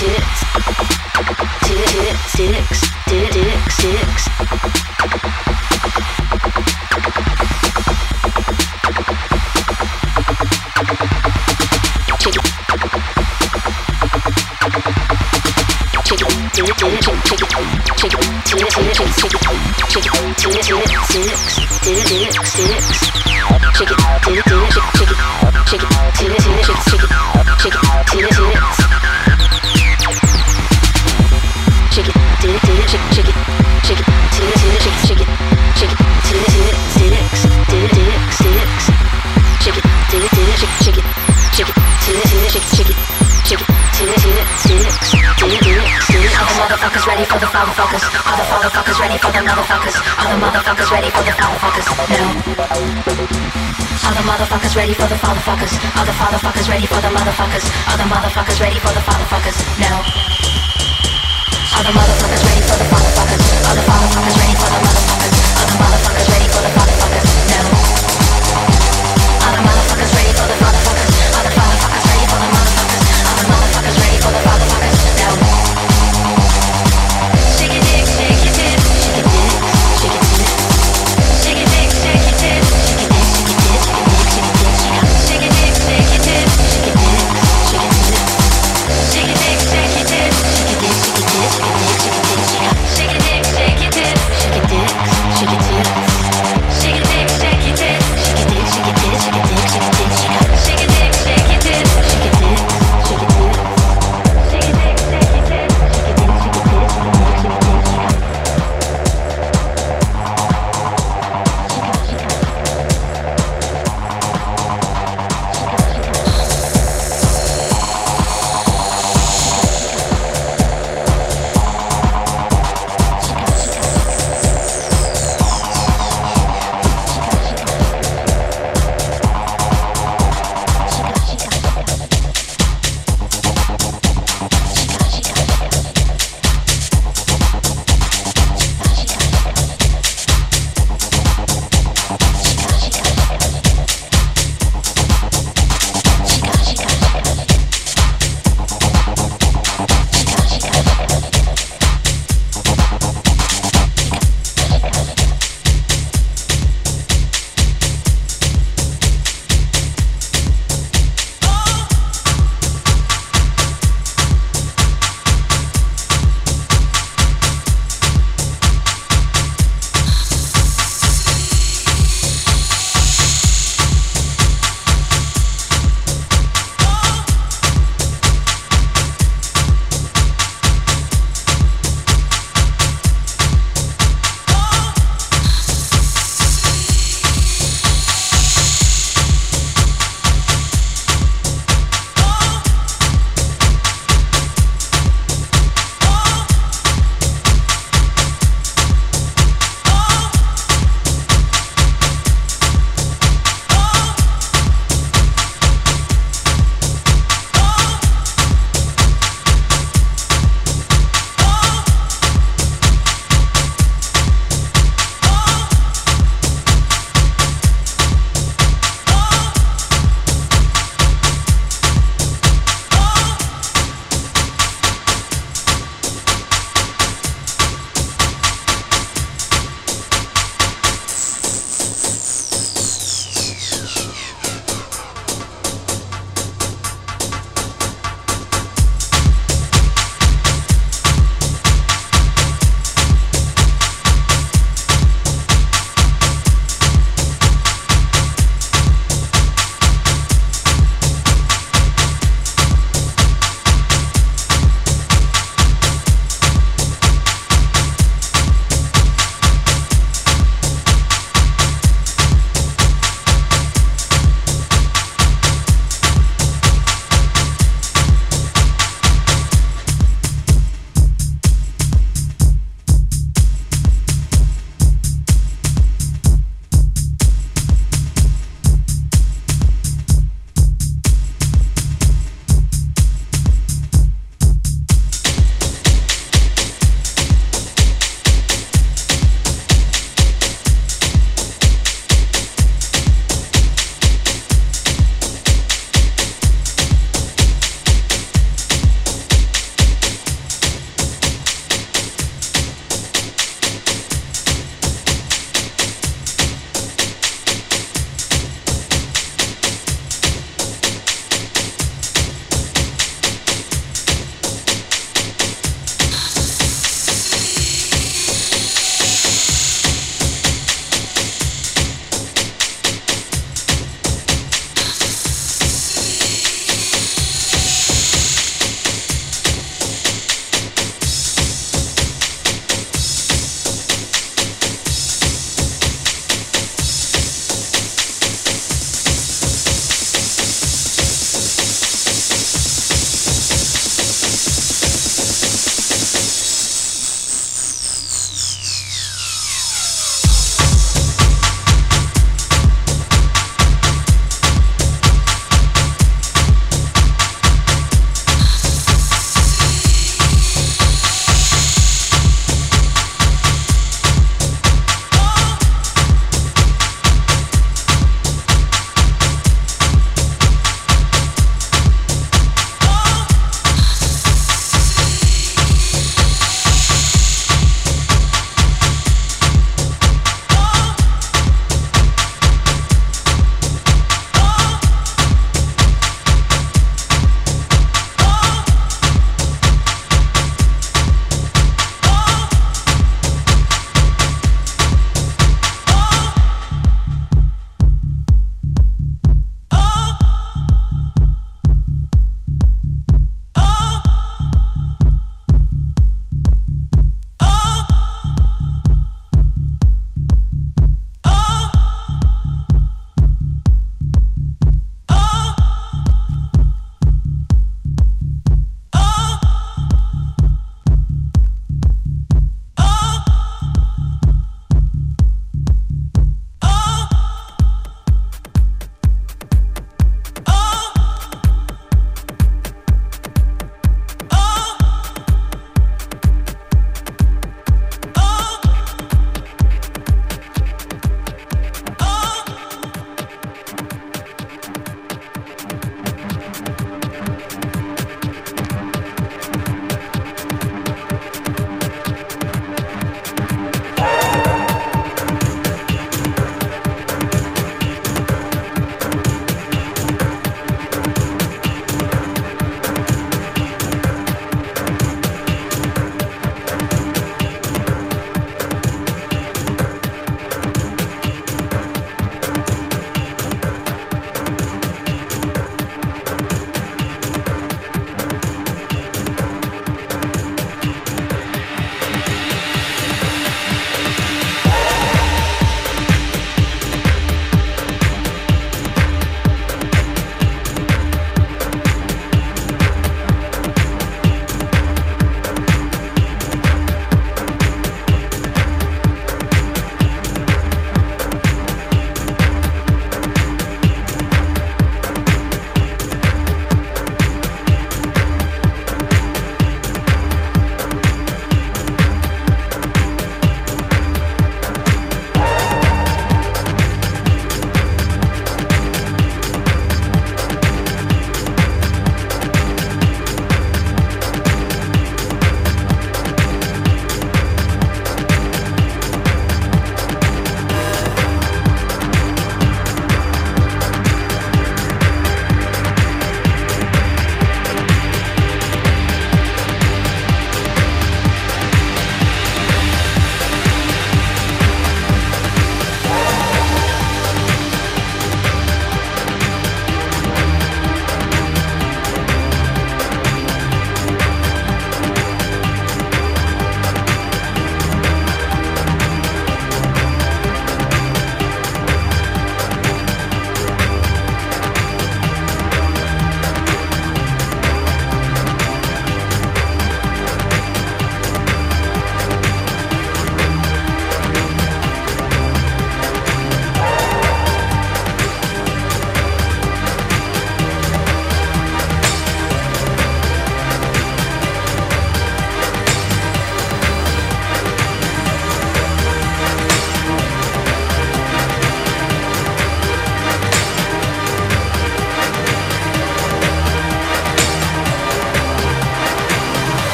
dicks, dicks, dicks, dicks, dicks. motherfuckers ready for the fatherfuckers. No. All the motherfuckers ready for the fatherfuckers. All the fatherfuckers ready for the motherfuckers. All the motherfuckers ready for the fatherfuckers. No. All the motherfuckers ready for the fatherfuckers. All the fatherfuckers ready for the motherfuckers.